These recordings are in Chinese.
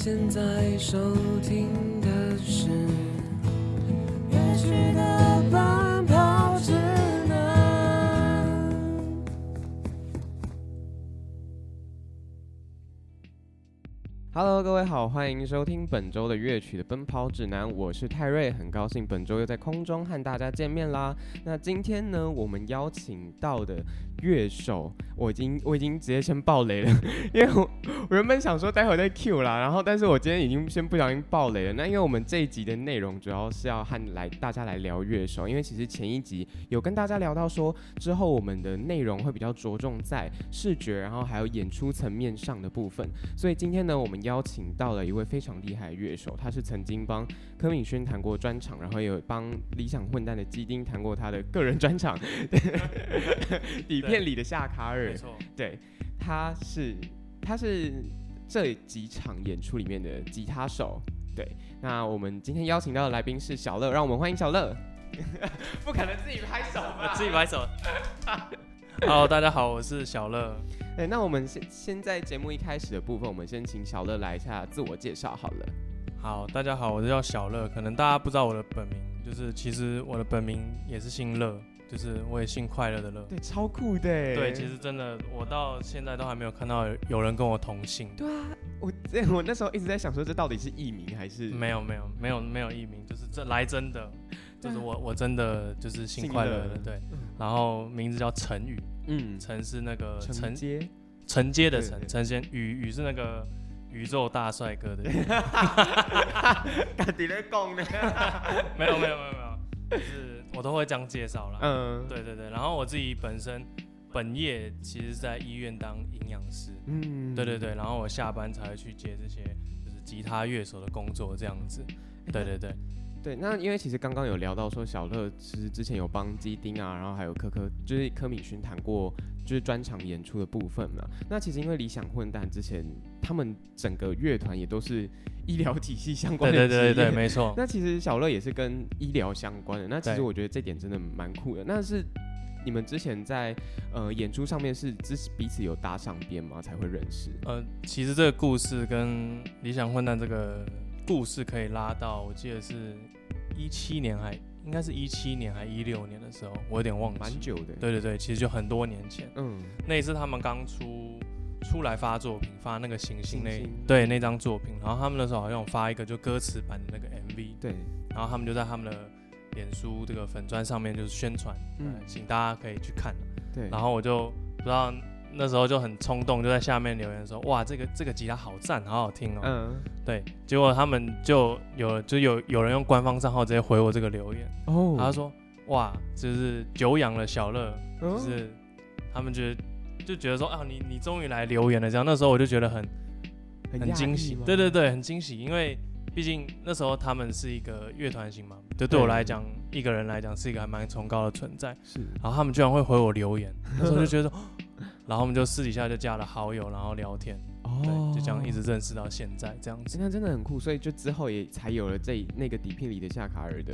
现在收听的是。乐曲的 Hello，各位好，欢迎收听本周的乐曲的奔跑指南，我是泰瑞，很高兴本周又在空中和大家见面啦。那今天呢，我们邀请到的乐手，我已经我已经直接先爆雷了，因为我原本想说待会再 Q 啦，然后但是我今天已经先不小心爆雷了。那因为我们这一集的内容主要是要和来大家来聊乐手，因为其实前一集有跟大家聊到说，之后我们的内容会比较着重在视觉，然后还有演出层面上的部分。所以今天呢，我们邀请到了一位非常厉害的乐手，他是曾经帮柯敏轩弹过专场，然后也有帮理想混蛋的基丁弹过他的个人专场，底片里的夏卡尔没，错，对，他是他是这几场演出里面的吉他手。对，那我们今天邀请到的来宾是小乐，让我们欢迎小乐。不可能自己拍手吧？自己拍手。Hello，大家好，我是小乐。对，那我们现现在节目一开始的部分，我们先请小乐来一下自我介绍好了。好，大家好，我叫小乐。可能大家不知道我的本名，就是其实我的本名也是姓乐，就是我也姓快乐的乐。对，超酷的。对，其实真的，我到现在都还没有看到有有人跟我同姓。对啊，我这 我那时候一直在想说，这到底是艺名还是没有没有没有没有艺名，就是这来真的，就是我我真的就是姓姓乐快乐的，对。嗯然后名字叫陈宇，嗯陈是那个承接？承接的承，陈先宇宇是那个宇宙大帅哥的？没有没有没有没有，就是我都会这样介绍啦。嗯，对对对，然后我自己本身本业其实在医院当营养师，嗯对对对，然后我下班才会去接这些就是吉他乐手的工作这样子。对对对，对。那因为其实刚刚有聊到说，小乐其实之前有帮基丁啊，然后还有柯柯，就是柯敏勋谈过就是专场演出的部分嘛。那其实因为理想混蛋之前他们整个乐团也都是医疗体系相关的对对对对没错。那其实小乐也是跟医疗相关的，那其实我觉得这点真的蛮酷的。那是你们之前在呃演出上面是只是彼此有搭上边吗？才会认识？呃，其实这个故事跟理想混蛋这个故事可以拉到，我记得是一七年还应该是一七年还一六年的时候，我有点忘记。蛮久的。，对对对，其实就很多年前。嗯，那一次他们刚出出来发作品，发那个星星那对那张作品，然后他们那时候好像有发一个就歌词版的那个 MV，对，然后他们就在他们的脸书这个粉砖上面就是宣传，请大家可以去看。对，然后我就不知道那时候就很冲动，就在下面留言说，哇，这个这个吉他好赞，好好听哦。嗯，对，结果他们就有就有有人用官方账号直接回我这个留言，哦。他说，哇，就是久仰了小乐。哦。就是他们觉得就觉得说啊，你你终于来留言了，这样那时候我就觉得很很惊喜。吗，对对对，很惊喜，因为毕竟那时候他们是一个乐团型嘛，就对我对来讲，一个人来讲是一个还蛮崇高的存在，是。然后他们居然会回我留言，那时候就觉得，然后我们就私底下就加了好友，然后聊天，哦对，就这样一直认识到现在这样子，那真的很酷，所以就之后也才有了这那个底片里的夏卡尔的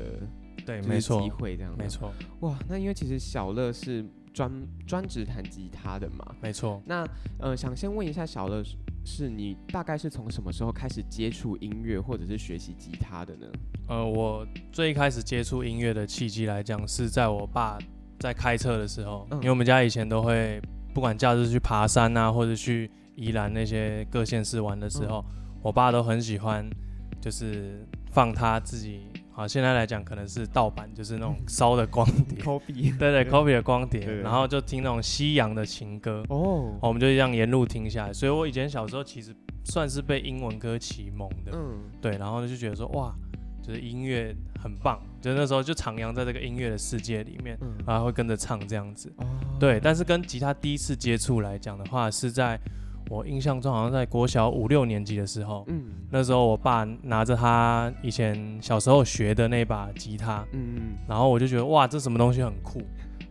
对，就是没错机，会这样，没。错，哇，那因为其实小乐是专专职弹吉他的嘛，没错。那呃，想先问一下小乐是，是你大概是从什么时候开始接触音乐或者是学习吉他的呢？呃，我最一开始接触音乐的契机来讲，是在我爸在开车的时候，嗯因为我们家以前都会不管假日去爬山啊，或者去宜兰那些各县市玩的时候，嗯。我爸都很喜欢，就是放他自己，好，现在来讲可能是盗版，就是那种烧的光碟。对对，copy 的光碟，然后就听那种西洋的情歌，哦，我们就这样沿路听下来，所以我以前小时候其实算是被英文歌启蒙的，嗯，对，然后就觉得说哇，就是音乐很棒，就是那时候就徜徉在这个音乐的世界里面，嗯然后会跟着唱这样子。哦，对，但是跟吉他第一次接触来讲的话，是在我印象中好像在国小五六年级的时候，嗯那时候我爸拿着他以前小时候学的那把吉他，嗯嗯，然后我就觉得哇，这什么东西很酷，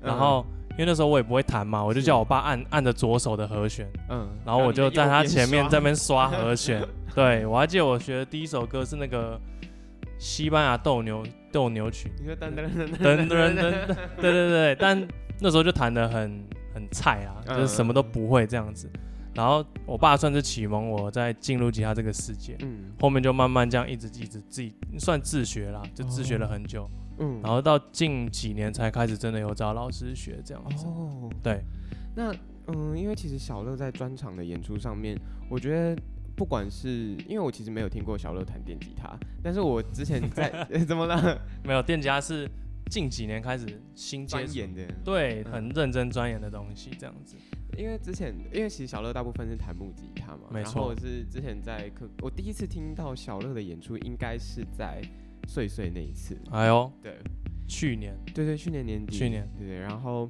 然后。因为那时候我也不会弹嘛，我就叫我爸按按着左手的和弦，嗯，然后我就在他前面在那边边刷和弦。对我还记得我学的第一首歌是那个西班牙斗牛斗牛曲，你说噔噔噔噔噔。噔噔，对对对，但那时候就弹的很很菜啊，嗯。就是什么都不会这样子。然后我爸算是启蒙我在进入吉他这个世界，嗯。后面就慢慢这样一直一直自己算自学啦，就自学了很久，嗯。然后到近几年才开始真的有找老师学这样子。哦，对，那嗯，因为其实小乐在专场的演出上面，我觉得不管是因为我其实没有听过小乐弹电吉他，但是我之前在 怎么了？没有电吉他是近几年开始新接触，钻研的，对，嗯很认真钻研的东西这样子。因为之前因为其实小乐大部分是弹木吉他嘛，没然后错是之前在课，我第一次听到小乐的演出应该是在岁岁那一次，哎呦，对。去年。对对，去年年底，去年。对对，然后。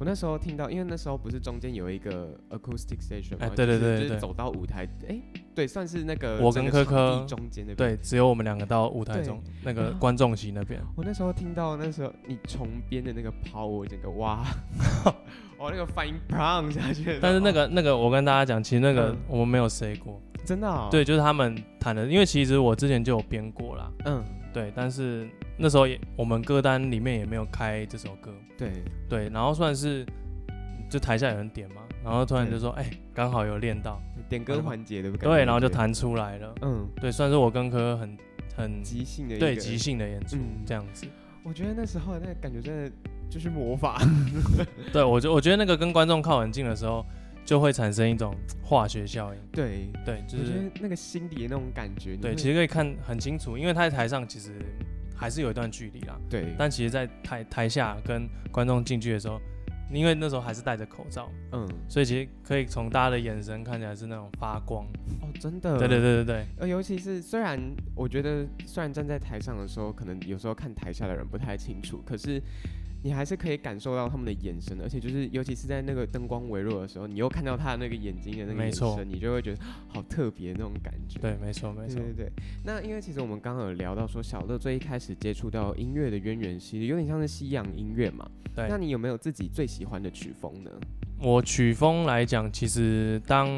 我那时候听到，因为那时候不是中间有一个 acoustic station 嘛，哎对对就是对对就是走到舞台，哎，对，算是那个我跟科科中间那边。对，只有我们两个到舞台中那个啊观众席那边。我那时候听到那时候你重编的那个抛，我整个哇，哇 那个反应砰下去。但是那个那个，我跟大家讲，其实那个嗯我们没有 say 过，真的、哦，对，就是他们弹的，因为其实我之前就有编过啦，嗯，对，但是那时候也我们歌单里面也没有开这首歌，对，对，然后算是就台下有人点嘛，然后突然就说，哎，刚好有练到，点歌环节对不对，然后就，弹出来了，嗯，对，算是我跟科很很即兴的一个对即。兴的演出嗯。这样子，我觉得那时候那个感觉真的就是魔法。对我觉我觉得那个跟观众靠很近的时候，就会产生一种化学效应，对，对，就我觉是得那个心底的那种感觉，你对，会其实可以看很清楚，因为他在台上其实还是有一段距离啦，对，但其实，在台台下跟观众近距离的时候，因为那时候还是戴着口罩，嗯，所以其实可以从大家的眼神看起来是那种发光。哦，真的，对对对对对，呃，尤其是虽然我觉得，虽然站在台上的时候，可能有时候看台下的人不太清楚，可是你还是可以感受到他们的眼神，而且就是尤其是在那个灯光微弱的时候，你又看到他的那个眼睛的那个眼神，你就会觉得好特别那种感觉。对，没错没错对对。对。那因为其实我们刚刚有聊到说，小乐最一开始接触到音乐的渊源，其实有点像是西洋音乐嘛。对那你有没有自己最喜欢的曲风呢？我曲风来讲，其实当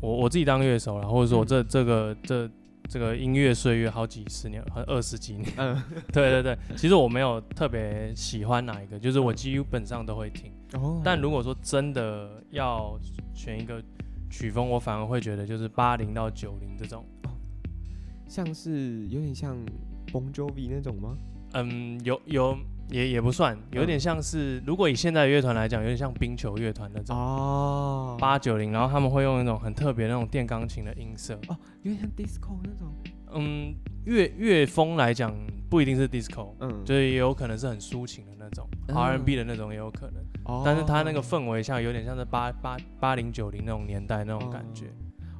我我自己当乐手了，或者说我这、这个这这个音乐岁月好几十年，好二十几年。嗯，对对对，其实我没有特别喜欢哪一个，就是我基本上都会听。哦但如果说真的要选一个曲风，我反而会觉得就是八零到九零这种，像是有点像 Bon Jovi 那种吗？嗯，有有也也不算，有点像是如果以现在的乐团来讲，有点像冰球乐团那种哦，八九零，然后他们会用那种很特别那种电钢琴的音色，哦，有点像 disco 那种。嗯，乐乐风来讲不一定是 disco，嗯，就是也有可能是很抒情的那种、嗯 R&B 的那种也有可能，哦但是它那个氛围像有点像是八八八零九零那种年代那种感觉，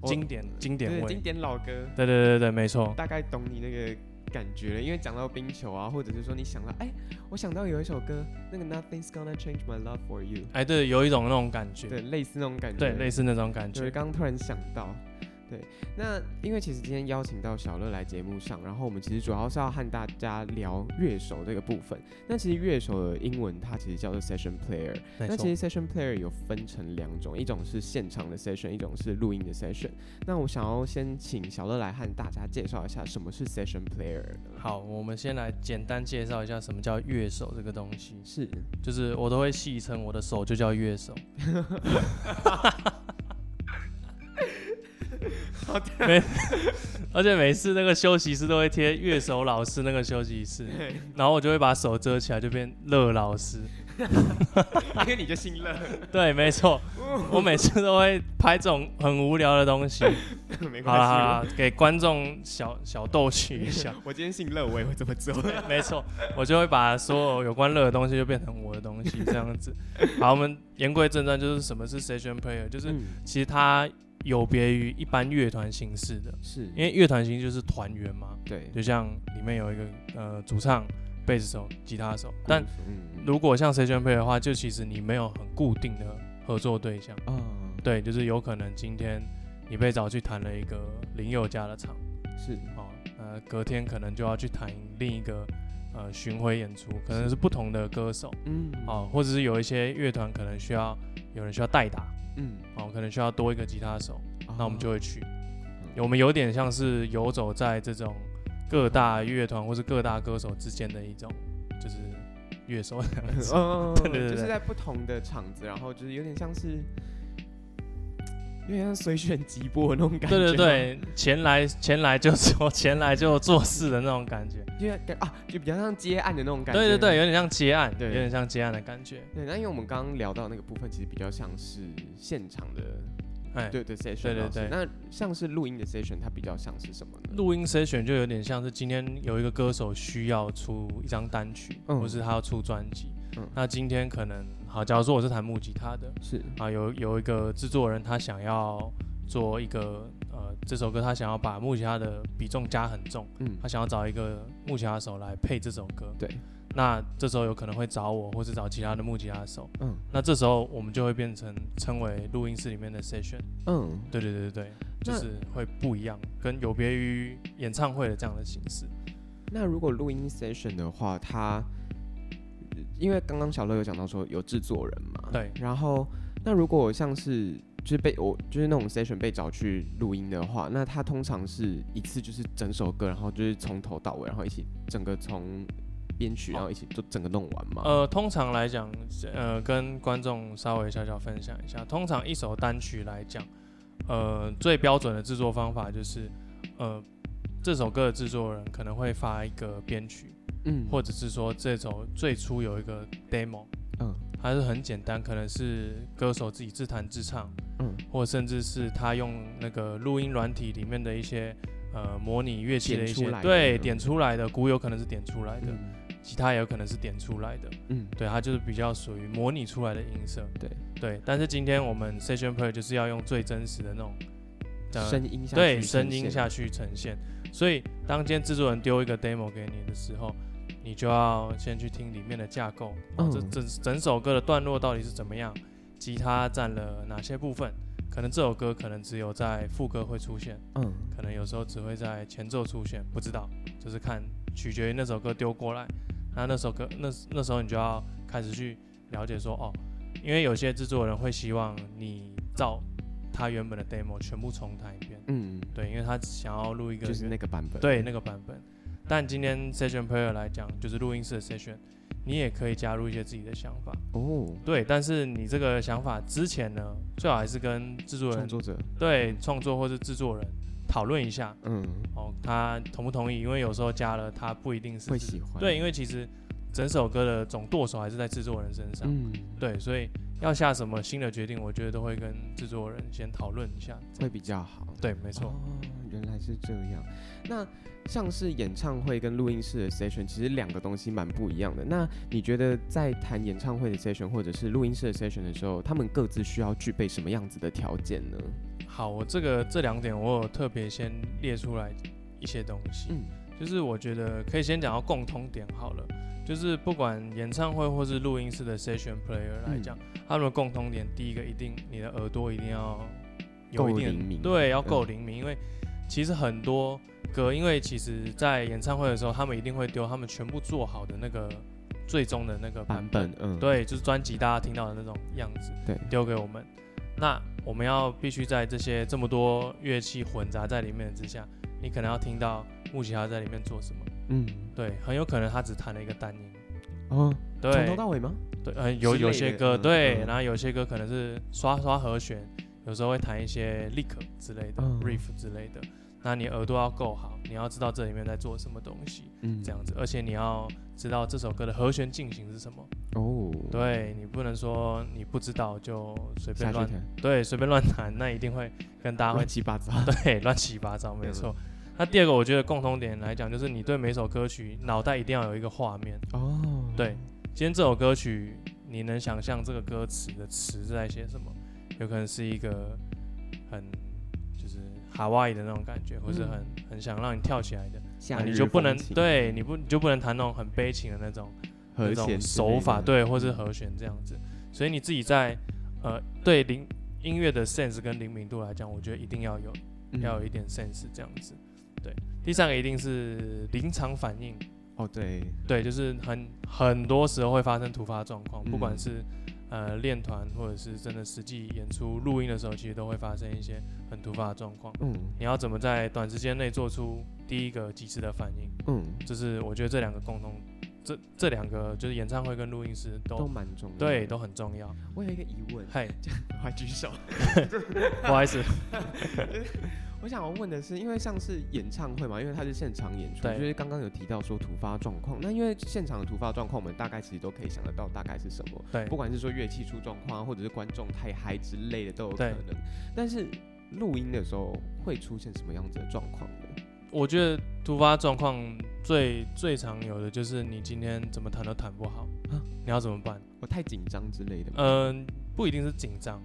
哦经典经典味经。典老歌，对对对对，没错。大概懂你那个感觉了。因为讲到冰球啊，或者是说你想到，哎，我想到有一首歌，那个 Nothing's Gonna Change My Love for You，哎，对，有一种那种感觉，对，类似那种感觉，对，类似那种感就是觉。刚刚突然想到，对，那因为其实今天邀请到小乐来节目上，然后我们其实主要是要和大家聊乐手这个部分。那其实乐手的英文它其实叫做 session player，那其实 session player 有分成两种，一种是现场的 session，一种是录音的 session。那我想要先请小乐来和大家介绍一下什么是 session player？好，我们先来简单介绍一下什么叫乐手这个东西，是，就是我都会戏称我的手就叫乐手。好的，每而且每次那个休息室都会贴乐手老师那个休息室，然后我就会把手遮起来，就变乐老师。因为你就姓乐，对，没错，我每次都会拍这种很无聊的东西。没关了，给观众小小逗趣一下。。我今天姓乐，我也会这么做。没错，我就会把所有有关乐的东西就变成我的东西，这样子。好，我们言归正传，就是什么是 session player，就是嗯，其实它有别于一般乐团形式的，是。因为乐团形式就是团员嘛，对，就像里面有一个呃主唱、贝斯手、吉他手，但嗯，如果像 session player 的话，就其实你没有很固定的合作对象，啊，对，就是有可能今天你被找去弹了一个林宥嘉的场，是，哦，呃，隔天可能就要去弹另一个呃巡回演出，可能是不同的歌手，嗯，哦，或者是有一些乐团可能需要有人需要代打，嗯，哦，可能需要多一个吉他手，那我们就会去。嗯我们有点像是游走在这种各大乐团或是各大歌手之间的一种，就是乐手。嗯，对对就是在不同的场子，然后就是有点像是有点像随选即播的那种感觉。对对，对，前来前来就做，前来就做事的那种感觉。就感啊，就比较像接案的那种感觉。对对对，有点像接案，对有点像接案的感觉。对，那因为我们刚刚聊到那个部分，其实比较像是现场的，哎，对对 session 对对对那像是录音的 session，它比较像是什么呢？录音 session 就有点像是今天有一个歌手需要出一张单曲，嗯或是他要出专辑。嗯那今天可能好，假如说我是弹木吉他的是，啊，有有一个制作人他想要做一个呃这首歌，他想要把木吉他的比重加很重，嗯他想要找一个木吉他手来配这首歌。对，那这时候有可能会找我，或是找其他的木吉他手。嗯那这时候我们就会变成称为录音室里面的 session。嗯，对对对对对，就是会不一样，跟有别于演唱会的这样的形式。那如果录音 session 的话，它因为刚刚小乐有讲到说有制作人嘛，对然后那如果像是就是被我就是那种 session 被找去录音的话，那他通常是一次就是整首歌，然后就是从头到尾，然后一起整个从编曲，然后一起就整个弄完嘛。呃，通常来讲，呃，跟观众稍微小小分享一下，通常一首单曲来讲，呃，最标准的制作方法就是，呃，这首歌的制作人可能会发一个编曲，嗯。或者是说这首最初有一个 demo，嗯。还是很简单，可能是歌手自己自弹自唱，嗯。或甚至是他用那个录音软体里面的一些呃模拟乐器的一些对嗯点出来的，鼓有可能是点出来的，嗯。吉他也有可能是点出来的，嗯。对，它就是比较属于模拟出来的音色，对。对。但是今天我们 session play 就是要用最真实的那种呃声音下对去声音下去呈现，所以当今天制作人丢一个 demo 给你的时候，你就要先去听里面的架构，哦、这嗯整整首歌的段落到底是怎么样，吉他占了哪些部分，可能这首歌可能只有在副歌会出现，嗯。可能有时候只会在前奏出现，不知道，就是看取决于那首歌丢过来，那那首歌那那时候你就要开始去了解说哦，因为有些制作人会希望你照他原本的 demo 全部重弹一遍，嗯，对，因为他想要录一个就是那个版本。对那个版本。但今天 session player 来讲，就是录音室的 session，你也可以加入一些自己的想法，哦，对。但是你这个想法之前呢，最好还是跟制作人创作者，对创作或是制作人讨论一下，嗯，哦，他同不同意？因为有时候加了，他不一定是会喜欢。对，因为其实整首歌的总舵手还是在制作人身上。嗯，对，所以要下什么新的决定，我觉得都会跟制作人先讨论一下。会比较好。对，没错。哦，原来是这样。那像是演唱会跟录音室的 session，其实两个东西蛮不一样的。那你觉得在谈演唱会的 session 或者是录音室的 session 的时候，他们各自需要具备什么样子的条件呢？好，我这个这两点我有特别先列出来一些东西，嗯就是我觉得可以先讲到共通点好了。就是不管演唱会或是录音室的 session player 来讲，他们的共通点，第一个一定你的耳朵一定要有一定的够灵敏对，要够嗯灵敏，因为其实很多歌，因为其实在演唱会的时候，他们一定会丢他们全部做好的那个最终的那个版本，嗯，，对，就是专辑大家听到的那种样子，对丢给我们。那我们要必须在这些这么多乐器混杂在里面之下，你可能要听到木吉他在里面做什么。嗯，对，很有可能他只弹了一个单音。哦，从头对到尾吗？对，呃，有有些歌对，嗯然后有些歌可能是刷刷和弦，有时候会弹一些 lick 之类的、嗯 riff 之类的。那你耳朵要够好，你要知道这里面在做什么东西，嗯，这样子，而且你要知道这首歌的和弦进行是什么。哦，，对你不能说你不知道就随便乱弹，对，随便乱弹，那一定会跟大家会乱七八糟。对乱七八糟，没嗯错。那第二个，我觉得共同点来讲，就是你对每首歌曲脑袋一定要有一个画面。哦，对，今天这首歌曲，你能想象这个歌词的词是在写什么？有可能是一个很就是哈哇伊的那种感觉，或是嗯。很很想让你跳起来的，那你就不能对你不你就不能弹那种很悲情的那种和那种弦手法，对，或是和弦这样子。所以你自己在呃对灵音乐的 sense 跟灵敏度来讲，我觉得一定要有，嗯。要有一点 sense 这样子。对，第三个一定是临场反应，哦，对，对，就是很很多时候会发生突发状况，不管嗯。是呃练团或者是真的实际演出录音的时候，其实都会发生一些很突发的状况。嗯你要怎么在短时间内做出第一个及时的反应？嗯，就是我觉得这两个共同这这两个就是演唱会跟录音师都都蛮重要。对都很重要。我有一个疑问，嗨，快 举手。不好意思，我想要问的是，因为像是演唱会嘛，因为它是现场演出，对就是刚刚有提到说突发状况，那因为现场的突发状况，我们大概其实都可以想得到大概是什么，对不管是说乐器出状况啊，或者是观众太嗨之类的都有可能。但是录音的时候会出现什么样子的状况呢？我觉得突发状况最最常有的就是你今天怎么弹都弹不好啊，你要怎么办？我太紧张之类的吗？嗯、不一定是紧张，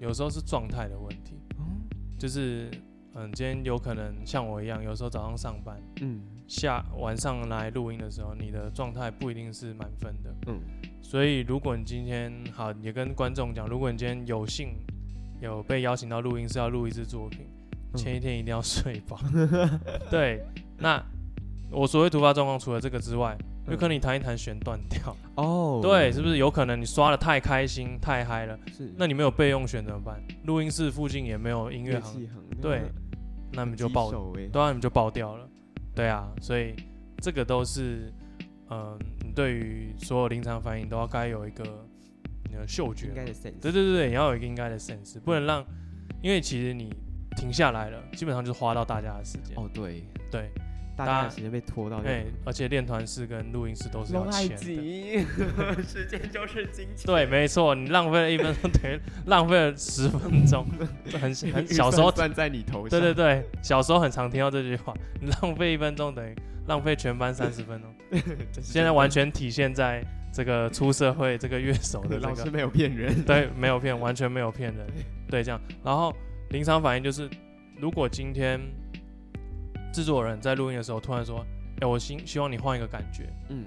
有时候是状态的问题，嗯，就是嗯，今天有可能像我一样，有时候早上上班，嗯下晚上来录音的时候，你的状态不一定是满分的。嗯，所以如果你今天好，也跟观众讲，如果你今天有幸有被邀请到录音室要录一支作品，嗯前一天一定要睡饱。对，那我所谓突发状况，除了这个之外，有可能你弹一弹弦断掉，哦，对，是不是有可能你刷的太开心太嗨了？是？那你没有备用弦怎么办？录音室附近也没有音乐行，对那你们就爆，手哎，对啊，你们就爆掉了。对啊，所以这个都是，嗯、你对于所有临场反应都要该有一个你的嗅觉，应该的 sense，对对对对，你要有一个应该的 sense，不能让，因为其实你停下来了，基本上就是花到大家的时间。哦对，对，大家的时间被拖到对，而且练团室跟录音室都是要钱的。时间就是金钱。对，没错，你浪费了一分钟，等于浪费了十分钟，这很 很小时候，算在你头上。对对对，小时候很常听到这句话，你浪费一分钟等于浪费全班三十分钟。现在完全体现在这个出社会这个乐手的这个老师没有骗人。对，没有骗，完全没有骗人。对，这样。然后临场反应就是，如果今天制作人在录音的时候突然说：“哎、我希希望你换一个感觉，嗯，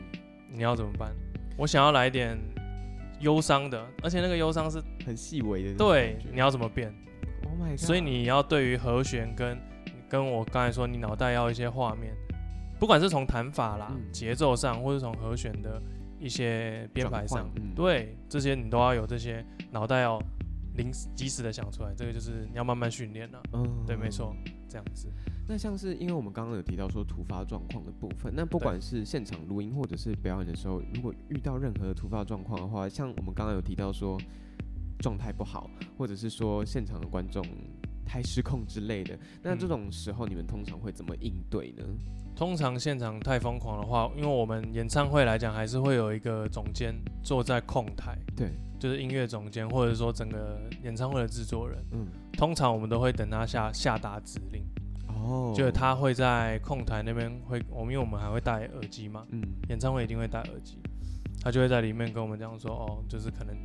你要怎么办？”我想要来一点忧伤的，而且那个忧伤是很细微的。对，你要怎么变？，Oh my god！所以你要对于和弦跟跟我刚才说，你脑袋要一些画面，不管是从弹法啦、嗯节奏上，或是从和弦的一些编排上，嗯对这些你都要有这些脑袋要临时及时的想出来，这个就是你要慢慢训练了。嗯对，没错，。这样子。那像是因为我们刚刚有提到说突发状况的部分，那不管是现场录音或者是表演的时候，如果遇到任何突发状况的话，像我们刚刚有提到说状态不好，或者是说现场的观众太失控之类的，那这嗯种时候你们通常会怎么应对呢？通常现场太疯狂的话，因为我们演唱会来讲，还是会有一个总监坐在控台，对，就是音乐总监，或者说整个演唱会的制作人。嗯，通常我们都会等他下下达指令，哦。就是，他会在控台那边会，我们因为我们还会戴耳机嘛，嗯，演唱会一定会戴耳机，他就会在里面跟我们这样说，哦，就是可能，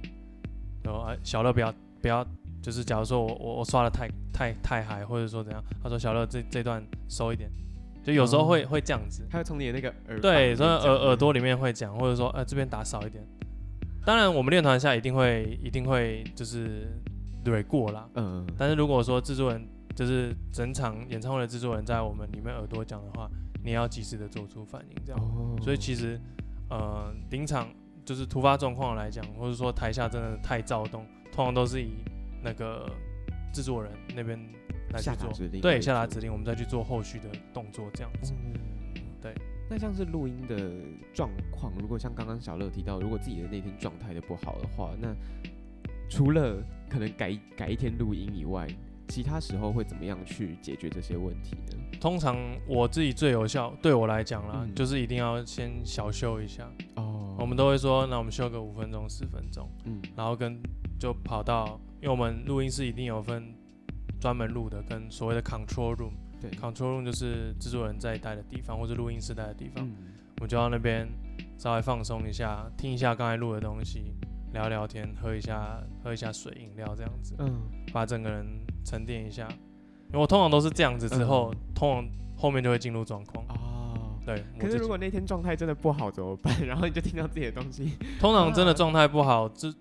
哦，啊小乐不要不要，就是假如说我我我刷的太太太嗨，或者说怎样，他说小乐这这段收一点，就有时候会、哦。会这样子，他会从你的那个耳对，所以耳耳朵里里面会讲，或者说呃这边打少一点。当然，我们练团下一定会一定会就是蕊过啦，嗯，但是如果说制作人就是整场演唱会的制作人在我们里面耳朵讲的话，你也要及时的做出反应，这样。哦所以其实呃临场就是突发状况来讲，或者说台下真的太躁动，通常都是以那个制作人那边来去做下达指令对下达指令，我们再去做后续的动作，这样子。嗯对。那像是录音的状况，如果像刚刚小乐提到，如果自己的那天状态的不好的话，那除了可能改改一天录音以外，其他时候会怎么样去解决这些问题呢？通常我自己最有效，对我来讲啦，嗯就是一定要先小休一下。哦我们都会说，那我们休个五分钟、十分钟，嗯然后跟就跑到，因为我们录音室一定有分专门录的跟所谓的 control room。对 control room 就是制作人在待的地方，或者录音室待的地方。嗯我们就到那边稍微放松一下，听一下刚才录的东西，聊聊天，喝一下喝一下水饮料这样子，嗯把整个人沉淀一下。因为我通常都是这样子之后，通常后面就会进入状况。哦。对，可是如果那天状态真的不好怎么办？然后你就听到自己的东西，通常真的状态不好，制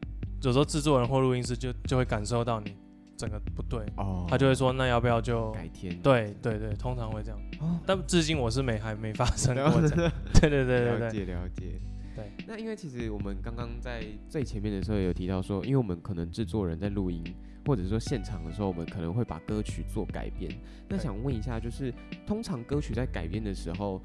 有时候制作人或录音师就就会感受到你整个不对，哦他就会说那要不要就改天。对对对，通常会这样。哦，但至今我是没还没发生过这样。对对对对了，解了解。对，那因为其实我们刚刚在最前面的时候有提到说，因为我们可能制作人在录音，或者说现场的时候，我们可能会把歌曲做改编。那想问一下，就是通常歌曲在改编的时候，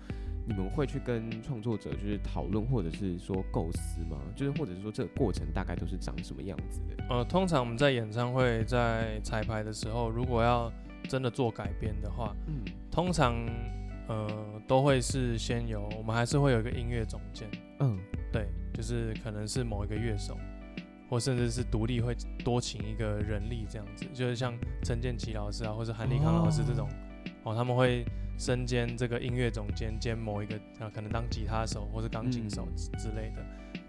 你们会去跟创作者就是讨论，或者是说构思吗？就是或者是说这个过程大概都是长什么样子的？呃，通常我们在演唱会在彩排的时候，如果要真的做改编的话，嗯通常呃都会是先有，我们还是会有一个音乐总监，嗯对，就是可能是某一个乐手，或甚至是独立会多请一个人力这样子，就是像陈建奇老师啊，或者韩立康老师这种，哦他们会身兼这个音乐总监兼某一个啊，可能当吉他手或是钢琴手嗯之之类的。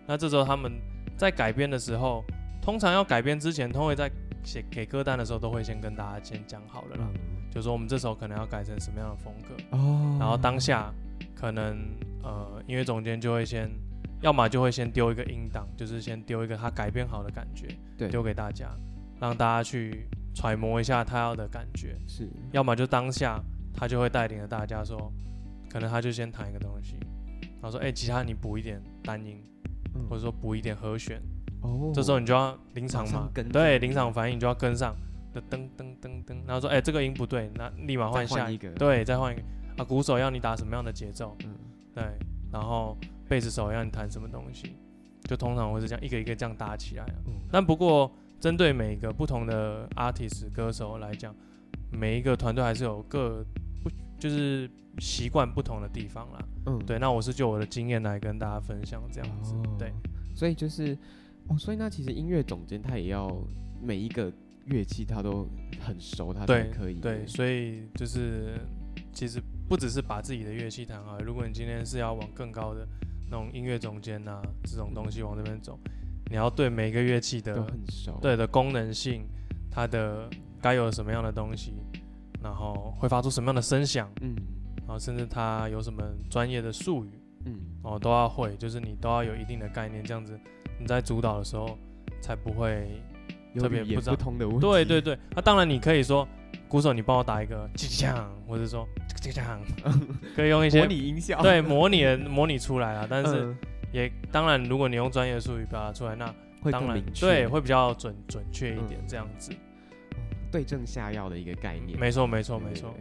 那这时候他们在改编的时候，通常要改编之前，都会在写给歌单的时候，都会先跟大家先讲好了啦，嗯就说我们这首可能要改成什么样的风格。哦然后当下可能呃音乐总监就会先，要么就会先丢一个音档，就是先丢一个他改编好的感觉对。丢给大家，让大家去揣摩一下他要的感觉；是。要么就当下他就会带领着大家说，可能他就先弹一个东西，然后说哎、吉他你补一点单音，嗯。或者说补一点和弦，哦。这时候你就要临场嘛。对，临场反应你就要跟上，的噔噔噔噔，然后说哎、这个音不对，那立马换下。换一个。对，再换一个。啊，鼓手要你打什么样的节奏，嗯。对，然后贝斯手要你弹什么东西，就通常会是这样一个一个这样搭起来啊。嗯但不过针对每个不同的 artist 歌手来讲，每一个团队还是有各不就是习惯不同的地方啦。嗯对，那我是就我的经验来跟大家分享这样子。对，哦所以就是哦，所以那其实音乐总监他也要每一个乐器他都很熟，他才对可以对，所以就是其实不只是把自己的乐器弹好，如果你今天是要往更高的那种音乐总监呐、这种东西往这边走，你要对每个乐器的都很熟，对的功能性，它的该有什么样的东西，然后会发出什么样的声响，嗯。然后甚至它有什么专业的术语嗯。哦都要会，就是你都要有一定的概念，这样子你在主导的时候才不会特别不知道不通的问题，对对对，那、当然你可以说，鼓手你帮我打一个叽叽锵，或者说叽叽锵，可以用一些模拟音效，对模拟的模拟出来啊。但是嗯也当然，如果你用专业术语表达出来，那会当然对会比较准准确一点嗯这样子。对症下药的一个概念，没错没错没错。。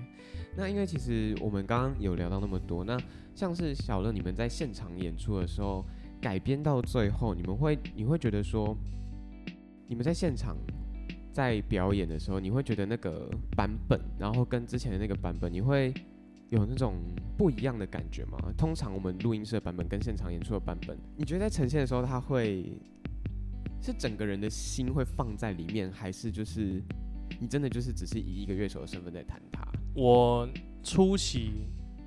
那因为其实我们刚刚有聊到那么多，那像是小乐你们在现场演出的时候，改编到最后，你们会你会觉得说，你们在现场在表演的时候，你会觉得那个版本，然后跟之前的那个版本，你会有那种不一样的感觉吗？通常我们录音室的版本跟现场演出的版本，你觉得在呈现的时候，它会是整个人的心会放在里面，还是就是你真的就是只是以一个乐手的身份在弹它？我初期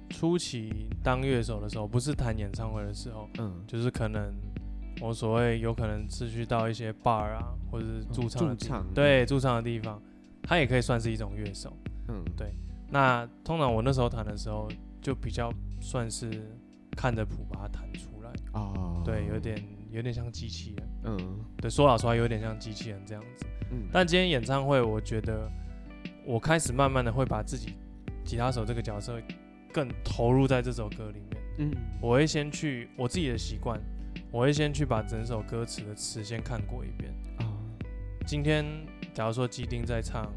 初期当乐手的时候，不是弹演唱会的时候，嗯，就是可能我所谓有可能是去到一些 bar 啊，或者是驻唱的地哦驻唱对驻唱的地方，它也可以算是一种乐手。嗯，对那通常我那时候弹的时候，就比较算是看着谱把它弹出来，哦，对，有，点有点像机器人。嗯对，说老实话，有点像机器人这样子。嗯，但今天演唱会，我觉得我开始慢慢的会把自己吉他手这个角色更投入在这首歌里面。嗯，我会先去我自己的习惯，我会先去把整首歌词的词先看过一遍。哦，今天假如说基丁在唱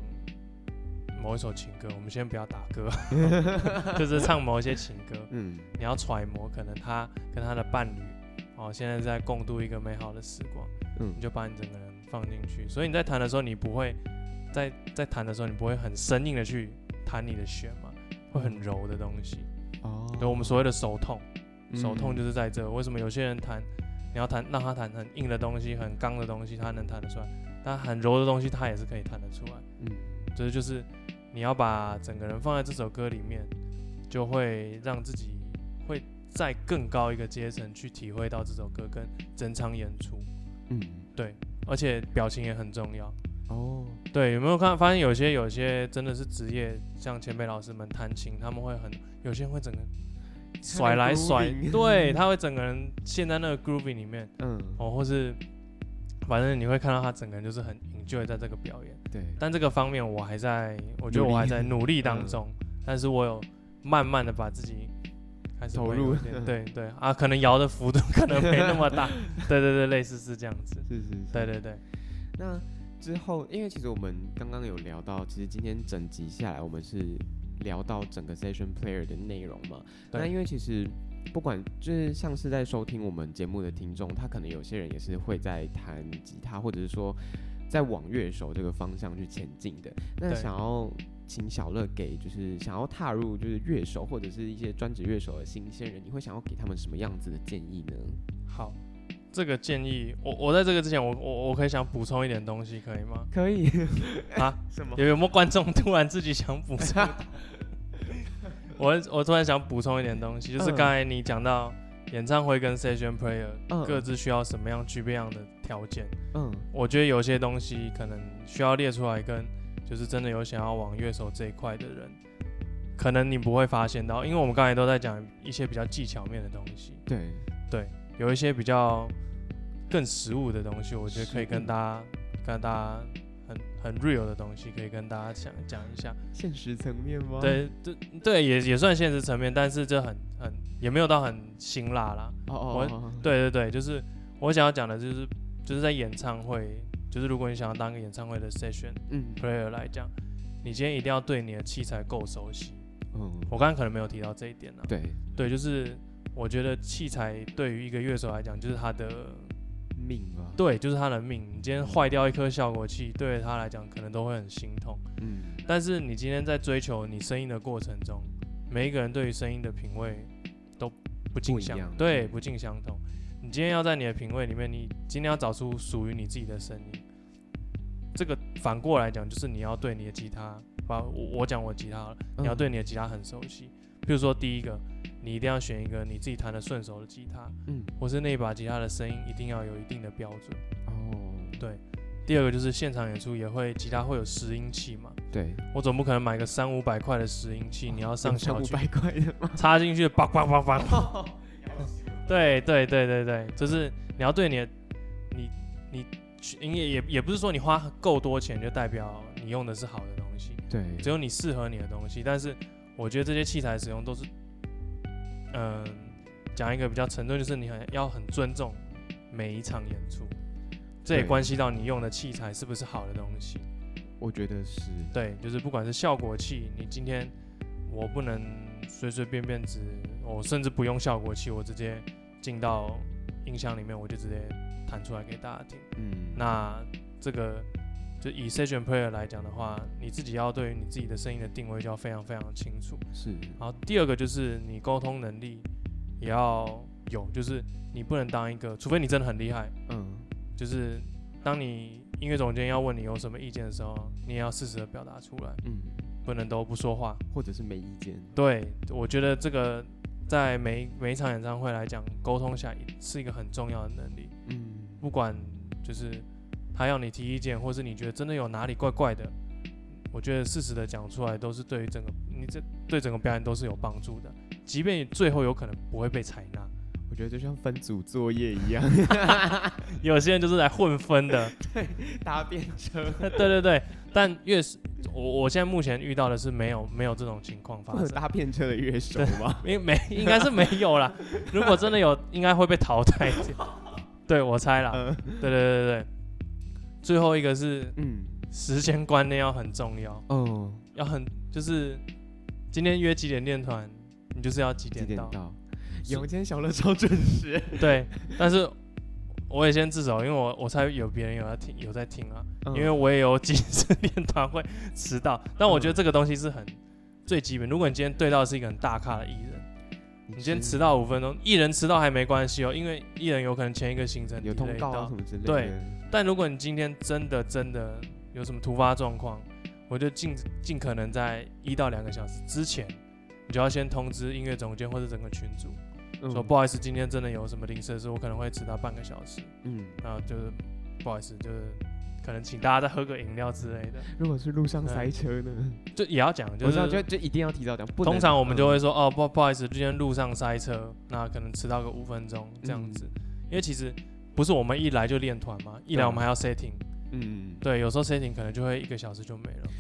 某一首情歌，我们先不要打歌，就是唱某一些情歌，嗯。你要揣摩可能他跟他的伴侣哦，现在在共度一个美好的时光，嗯。你就把你整个人放进去。所以你在弹的时候，你不会在在弹的时候，你不会很生硬的去弹你的弦嘛，会很柔的东西。哦，对，我们所谓的手痛，手痛嗯就是在这。为什么有些人弹，你要弹让他弹很硬的东西、很刚的东西，他能弹得出来；但很柔的东西，他也是可以弹得出来。嗯这就是你要把整个人放在这首歌里面，就会让自己会在更高一个阶层去体会到这首歌跟整场演出。嗯，对，而且表情也很重要。哦，对，有没有看发现有些有些真的是职业，像前辈老师们弹琴，他们会很有些人会整个甩来甩对，他会整个人陷在那个 grooving 里面。嗯，哦，或是反正你会看到他整个人就是很 enjoy 在这个表演。对，但这个方面我还在，我觉得我还在努力当嗯。中，但是我有慢慢的把自己开始投入。对对。啊，可能摇的幅度可能没那么大，对对对，类似是这样子，是是是，对对对，那之后，因为其实我们刚刚有聊到，其实今天整集下来，我们是聊到整个 session player 的内容嘛。那因为其实不管就是像是在收听我们节目的听众，他可能有些人也是会在弹吉他，或者是说在往乐手这个方向去前进的。那想要请小乐给就是想要踏入就是乐手或者是一些专职乐手的新鲜人，你会想要给他们什么样子的建议呢？好，这个建议我我在这个之前，我我我可以想补充一点东西，可以吗？可以啊？什么？有有没有观众突然自己想补充？我我突然想补充一点东西，就是嗯刚才你讲到演唱会跟 session player 嗯各自需要什么样具备样的条件，嗯我觉得有些东西可能需要列出来，跟就是真的有想要往乐手这一块的人，可能你不会发现到，因为我们刚才都在讲一些比较技巧面的东西，对对，有一些比较更实物的东西，我觉得可以跟大家跟大家很很 real 的东西，可以跟大家讲讲一下。现实层面吗？，对对对，也也算现实层面，但是这很很也没有到很辛辣啦。哦哦对对对，就是我想要讲的就是就是在演唱会，就是如果你想要当个演唱会的 session 嗯 player 来讲，你今天一定要对你的器材够熟悉。嗯，我刚刚可能没有提到这一点呢、对，对，就是我觉得器材对于一个乐手来讲，就是他的命啊，对，就是他的命。你今天坏掉一颗效果器，对于他来讲可能都会很心痛。嗯，但是你今天在追求你声音的过程中，每一个人对于声音的品味都不尽相不对，不尽相同。你今天要在你的品味里面，你今天要找出属于你自己的声音。这个反过来讲，就是你要对你的吉他，把我我讲我吉他好了，你要嗯对你的吉他很熟悉。比如说第一个，你一定要选一个你自己弹的顺手的吉他，嗯，或是那一把吉他的声音一定要有一定的标准。哦，对，第二个就是现场演出也会吉他会有拾音器嘛，对，我总不可能买个三五百块的拾音器，你要上小区五百块的吗？插进去，叭叭叭叭。对对对对对，就是你要对你的你你去，因为也也不是说你花够多钱就代表你用的是好的东西，对，只有你适合你的东西。但是我觉得这些器材使用都是，嗯，讲一个比较沉重，就是你很要很尊重每一场演出，这也关系到你用的器材是不是好的东西。我觉得是，对，就是不管是效果器，你今天我不能随随便便只，我甚至不用效果器，我直接进到音箱里面，我就直接弹出来给大家听。嗯，那这个就以 session player 来讲的话，你自己要对于你自己的声音的定位就要非常非常清楚。是，然后第二个就是你沟通能力也要有，就是你不能当一个，除非你真的很厉害，嗯，就是当你音乐总监要问你有什么意见的时候，你也要适时的表达出来，嗯，不能都不说话。或者是没意见，对，我觉得这个在每每一场演唱会来讲，沟通下是一个很重要的能力。嗯，不管就是他要你提意见，或是你觉得真的有哪里怪怪的，我觉得适时的讲出来，都是对于整个你这对整个表演都是有帮助的。即便你最后有可能不会被采纳，我觉得就像分组作业一样，有些人就是来混分的对，搭便车，对对对。但越是我我现在目前遇到的是没有没有这种情况发生，搭便车的乐手吗？因为没应该是没有啦。如果真的有，应该会被淘汰掉。对我猜啦，嗯对对对对对。最后一个是嗯，时间观念要很重要，嗯，要很就是今天约几点练团，你就是要几几点到。点到？有，今天小乐超准时，对，但是我也先自首，因为我我猜有别人有在听有在听啊，嗯因为我也有几次练团会迟到，但我觉得这个东西是很最基本。如果你今天对到的是一个很大咖的艺人，你今天迟到五分钟，艺人迟到还没关系哦，因为艺人有可能前一个行程有通告什么之类的，对但如果你今天真的真的有什么突发状况，我就尽尽可能在一到两个小时之前，你就要先通知音乐总监或者整个群组，嗯。说不好意思，今天真的有什么临时的事，我可能会迟到半个小时，嗯，然后就是不好意思，就是可能请大家再喝个饮料之类的，如果是路上塞车呢？就也要讲，就是就就一定要提早讲。通常我们就会嗯说，哦不不好意思，今天路上塞车，那可能迟到个五分钟这样子，因为其实不是我们一来就练团嘛，一来我们还要 setting。嗯，对，有时候 setting 可能就会一个小时就没了，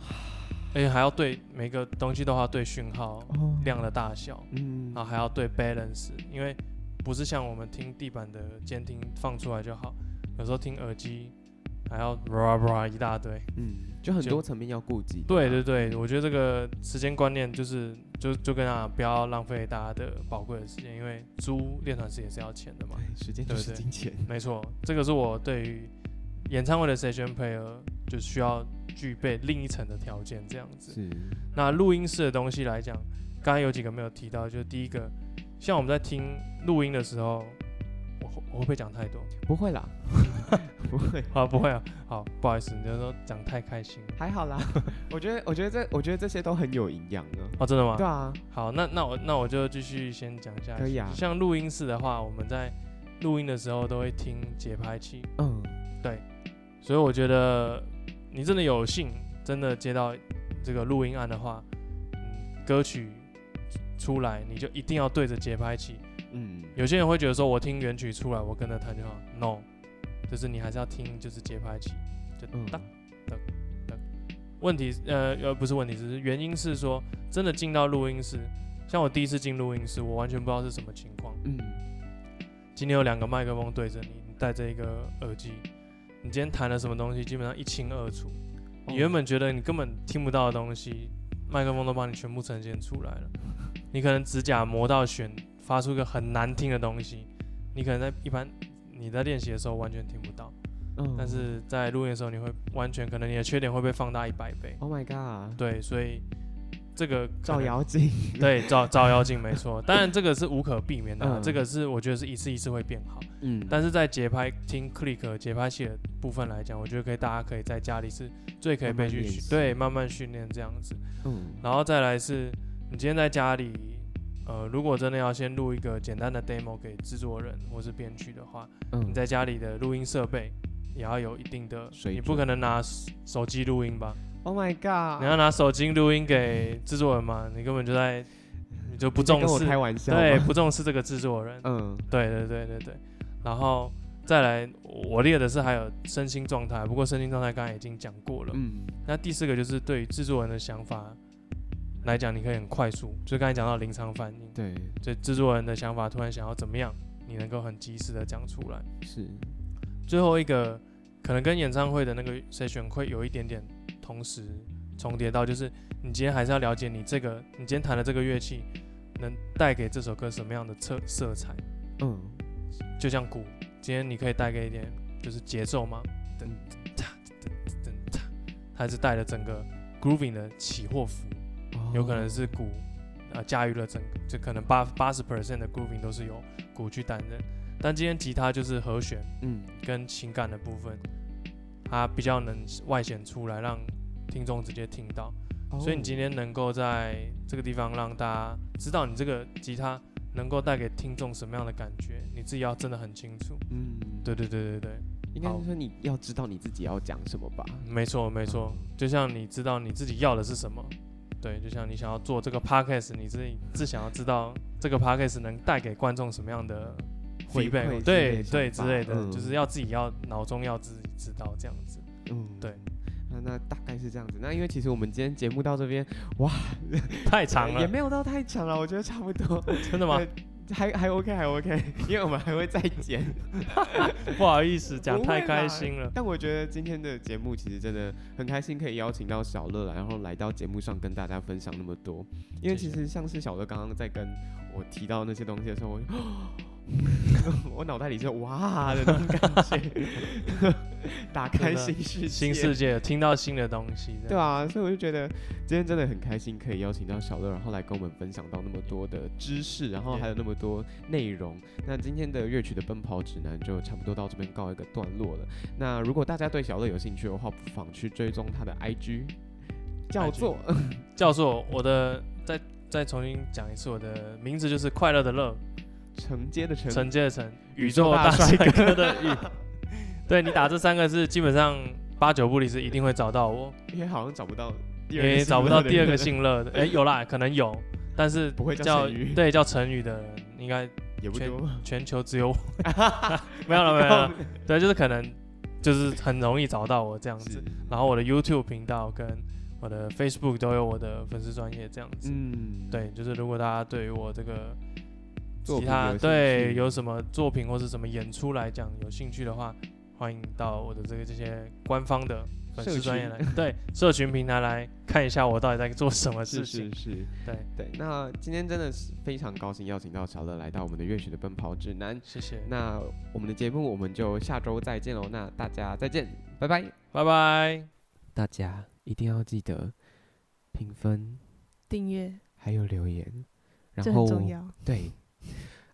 而且还要对每个东西都要对讯号哦。量的大小，嗯。然后还要对 balance，因为不是像我们听地板的监听放出来就好，有时候听耳机还要 blah blah 一大堆。嗯，就很多层面要顾及。对吧对对，我觉得这个时间观念就是就就跟啊，不要浪费大家的宝贵的时间，因为租练团室也是要钱的嘛。对，时间就是金钱。没错，这个是我对于演唱会的 session player 就需要具备另一层的条件，这样子。是，那录音室的东西来讲，刚刚有几个没有提到，就是第一个，像我们在听录音的时候，我会我会不会讲太多？不会啦，不会，啊，不会啊，好，不好意思，你就说讲太开心了还好啦。我觉得，我觉得这，我觉得这些都很有营养啊。哦，真的吗？对啊，好，那那我那我就继续先讲下去。可以啊像录音室的话，我们在录音的时候都会听节拍器，嗯，对所以我觉得你真的有幸真的接到这个录音案的话，嗯，歌曲出来你就一定要对着节拍器。嗯，有些人会觉得说，我听原曲出来，我跟着弹就好。No，就是你还是要听就是节拍器，就嗯哒哒哒。问题呃呃不是问题，只是原因是说真的进到录音室，像我第一次进录音室，我完全不知道是什么情况。嗯，今天有两个麦克风对着你，你戴着一个耳机，你今天弹了什么东西，基本上一清二楚。你原本觉得你根本听不到的东西，麦克风都帮你全部呈现出来了。你可能指甲磨到弦，发出一个很难听的东西，你可能在一般你在练习的时候完全听不到，嗯但是在录音的时候你会完全可能你的缺点会被放大一百倍。，Oh my god，对，所以这个照妖镜。对照照妖镜没错，当然这个是无可避免的这个是我觉得是一次一次会变好。嗯，但是在节拍听 click 节拍器的部分来讲，我觉得可以，大家可以在家里是最可以被去对慢慢训练这样子。嗯，然后再来是，你今天在家里，呃，如果真的要先录一个简单的 demo 给制作人或是编曲的话，嗯你在家里的录音设备也要有一定的，你不可能拿手手机录音吧？，Oh my god，你要拿手机录音给制作人吗？你根本就在，你就不重你在跟我视，开玩笑，对，不重视这个制作人。嗯，对对对对对，然后再来，我列的是还有身心状态，不过身心状态刚才已经讲过了。嗯，那第四个就是对于制作人的想法来讲，你可以很快速，就刚才讲到临场反应，对，这制作人的想法突然想要怎么样，你能够很及时的讲出来。是，最后一个可能跟演唱会的那个 session 会有一点点同时重叠到，就是你今天还是要了解你这个你今天弹的这个乐器能带给这首歌什么样的色色彩。嗯，就像鼓，今天你可以带给一点就是节奏吗？噔噔噔噔哒，它是带了整个 grooving 的起或伏，有可能是鼓啊驾驭了整个，就可能八八十 percent 的 grooving 都是由鼓去担任，但今天吉他就是和弦嗯，跟情感的部分，它比较能外显出来，让听众直接听到。哦。所以你今天能够在这个地方让大家知道你这个吉他能够带给听众什么样的感觉，你自己要真的很清楚。嗯，对对对对对，应该是说你要知道你自己要讲什么吧，没错没错，就像你知道你自己要的是什么，对，就像你想要做这个 podcast，你自己是想要知道这个 podcast 能带给观众什么样的回馈对对之类的，嗯就是要自己要脑中要自己知道这样子。嗯，对。那那大概是这样子。那因为其实我们今天节目到这边哇 太长了，也没有到太长了，我觉得差不多，真的吗？还还 OK 还 OK，因为我们还会再剪。不好意思，讲太开心了。但我觉得今天的节目其实真的很开心，可以邀请到小乐来，然后来到节目上跟大家分享那么多。因为其实像是小乐刚刚在跟我提到那些东西的时候，我就 我脑袋里就哇的那种感觉，打开新世界。新世界听到新的东西，对啊，所以我就觉得今天真的很开心，可以邀请到小乐，然后来跟我们分享到那么多的知识，然后还有那么多内容。那今天的乐曲的奔跑指南就差不多到这边告一个段落了。那如果大家对小乐有兴趣的话，不妨去追踪他的 IG，叫做叫做我的再再重新讲一次，我的名字就是快乐的乐，承接的承，承接的承，宇宇宙宙大大帅帅哥的宇。对你打这三个字，基本上八九不离十，一定会找到我，因为好像找不到第因二个姓为找不到第二个姓乐的。哎，有啦，可能有，但是不会叫对叫成语的人，应该全也不多，全球只有我。没有了，没有了。对，就是可能就是很容易找到我这样子。然后我的 YouTube 频道跟我的 Facebook 都有我的粉丝专业这样子。嗯，对，就是如果大家对于我这个其他对有什么作品或是什么演出来讲有兴趣的话，欢欢迎到我的这个这些官方的粉丝专业来，对社群平台来看一下我到底在做什么是事情。是是，对，对。那今天真的是非常高兴邀请到小乐来到我们的乐曲的奔跑指南。谢谢，那我们的节目我们就下周再见喽，那大家再见，拜拜。拜拜。大家一定要记得评分，订阅还有留言，然后重要。对